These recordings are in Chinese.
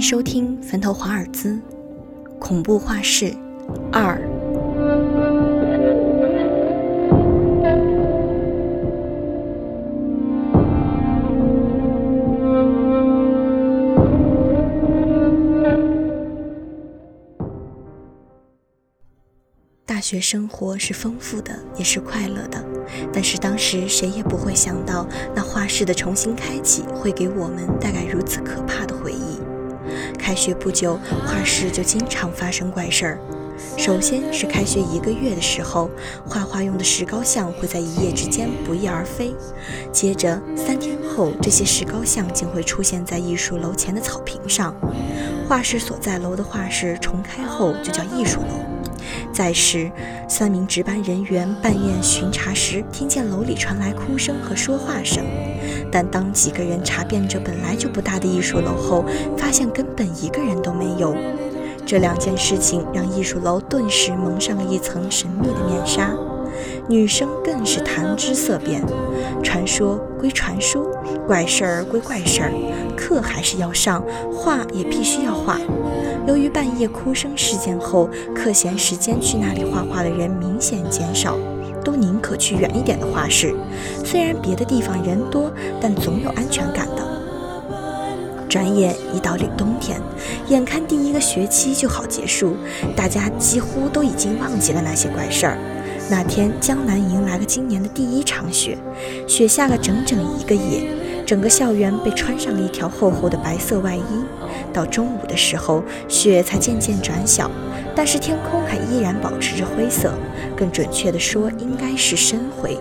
收听《坟头华尔兹》恐怖画室二。大学生活是丰富的，也是快乐的。但是当时谁也不会想到，那画室的重新开启会给我们带来如此可怕的回忆。开学不久，画室就经常发生怪事儿。首先是开学一个月的时候，画画用的石膏像会在一夜之间不翼而飞。接着三天后，这些石膏像竟会出现在艺术楼前的草坪上。画室所在楼的画室重开后就叫艺术楼。再是，三名值班人员半夜巡查时，听见楼里传来哭声和说话声。但当几个人查遍这本来就不大的艺术楼后，发现根本一个人都没有。这两件事情让艺术楼顿时蒙上了一层神秘的面纱。女生更是谈之色变，传说归传说，怪事儿归怪事儿，课还是要上，画也必须要画。由于半夜哭声事件后，课闲时间去那里画画的人明显减少，都宁可去远一点的画室。虽然别的地方人多，但总有安全感的。转眼一到冬天，眼看第一个学期就好结束，大家几乎都已经忘记了那些怪事儿。那天，江南迎来了今年的第一场雪，雪下了整整一个夜，整个校园被穿上了一条厚厚的白色外衣。到中午的时候，雪才渐渐转小，但是天空还依然保持着灰色，更准确的说，应该是深灰。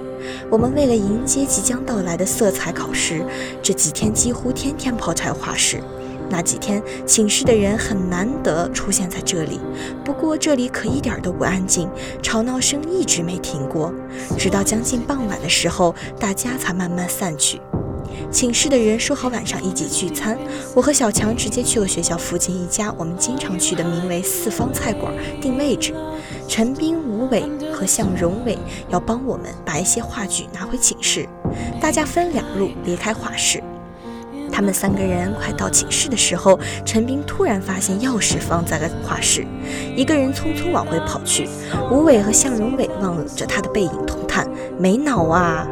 我们为了迎接即将到来的色彩考试，这几天几乎天天泡在画室。那几天，寝室的人很难得出现在这里。不过这里可一点都不安静，吵闹声一直没停过。直到将近傍晚的时候，大家才慢慢散去。寝室的人说好晚上一起聚餐，我和小强直接去了学校附近一家我们经常去的名为“四方菜馆”定位置。陈斌、吴伟和向荣伟要帮我们把一些话剧拿回寝室，大家分两路离开画室。他们三个人快到寝室的时候，陈斌突然发现钥匙放在了画室，一个人匆匆往回跑去。吴伟和向荣伟望着他的背影，同叹：“没脑啊！”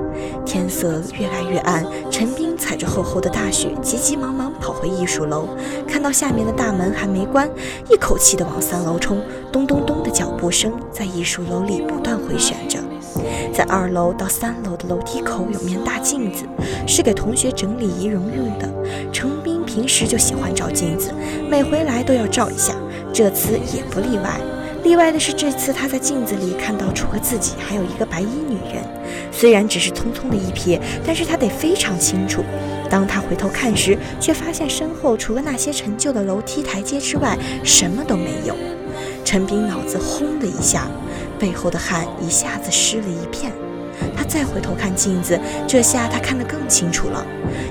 天色越来越暗，陈斌踩着厚厚的大雪，急急忙忙跑回艺术楼，看到下面的大门还没关，一口气的往三楼冲。咚咚咚的脚步声在艺术楼里不断回旋着。在二楼到三楼的楼梯口有面大镜子，是给同学整理仪容用的。程斌平时就喜欢照镜子，每回来都要照一下，这次也不例外。例外的是，这次他在镜子里看到除了自己还有一个白衣女人，虽然只是匆匆的一瞥，但是他得非常清楚。当他回头看时，却发现身后除了那些陈旧的楼梯台阶之外，什么都没有。陈斌脑子轰的一下。背后的汗一下子湿了一片，他再回头看镜子，这下他看得更清楚了。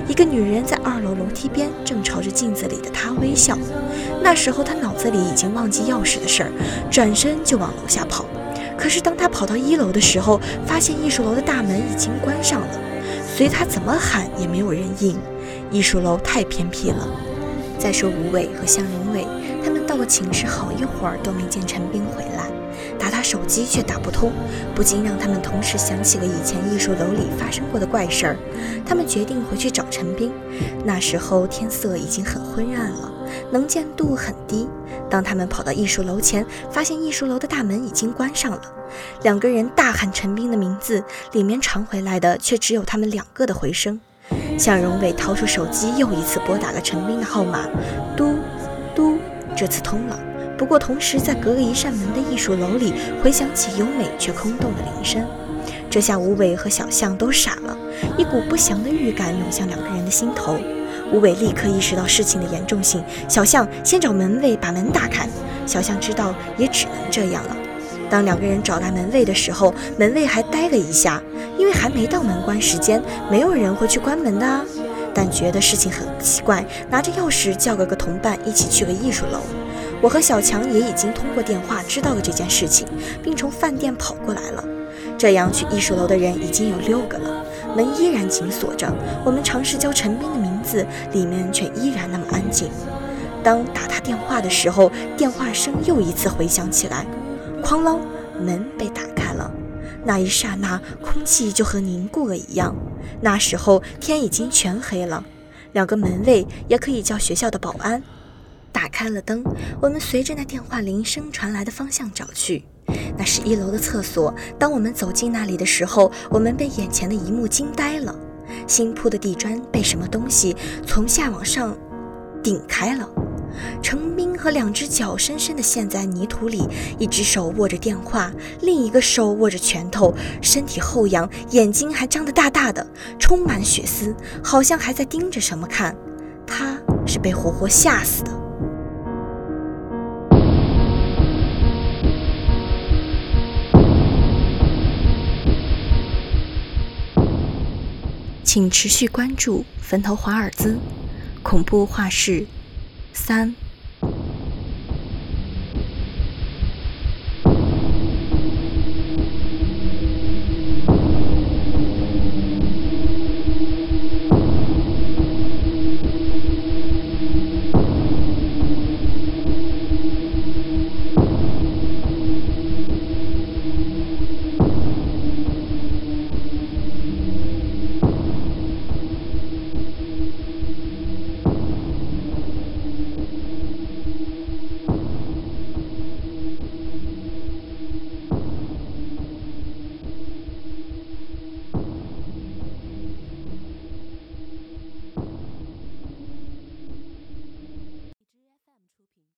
一个女人在二楼楼梯边，正朝着镜子里的他微笑。那时候他脑子里已经忘记钥匙的事儿，转身就往楼下跑。可是当他跑到一楼的时候，发现艺术楼的大门已经关上了，随他怎么喊也没有人应。艺术楼太偏僻了。再说吴伟和向荣伟，他们到了寝室好一会儿都没见陈斌回来。打他手机却打不通，不禁让他们同时想起了以前艺术楼里发生过的怪事儿。他们决定回去找陈斌。那时候天色已经很昏暗了，能见度很低。当他们跑到艺术楼前，发现艺术楼的大门已经关上了。两个人大喊陈斌的名字，里面传回来的却只有他们两个的回声。向荣伟掏出手机，又一次拨打了陈斌的号码，嘟，这次通了。不过，同时在隔了一扇门的艺术楼里回响起优美却空洞的铃声，这下吴伟和小象都傻了，一股不祥的预感涌向两个人的心头。吴伟立刻意识到事情的严重性，小象先找门卫把门打开。小象知道也只能这样了。当两个人找来门卫的时候，门卫还呆了一下，因为还没到门关时间，没有人会去关门的啊。但觉得事情很奇怪，拿着钥匙叫了个同伴一起去了艺术楼。我和小强也已经通过电话知道了这件事情，并从饭店跑过来了。这样去艺术楼的人已经有六个了，门依然紧锁着。我们尝试叫陈斌的名字，里面却依然那么安静。当打他电话的时候，电话声又一次回响起来，哐啷，门被打开了。那一刹那，空气就和凝固了一样。那时候天已经全黑了，两个门卫也可以叫学校的保安，打开了灯。我们随着那电话铃声传来的方向找去，那是一楼的厕所。当我们走进那里的时候，我们被眼前的一幕惊呆了：新铺的地砖被什么东西从下往上顶开了。程斌和两只脚深深地陷在泥土里，一只手握着电话，另一个手握着拳头，身体后仰，眼睛还张得大大的，充满血丝，好像还在盯着什么看。他是被活活吓死的。请持续关注《坟头华尔兹》恐怖画室。三。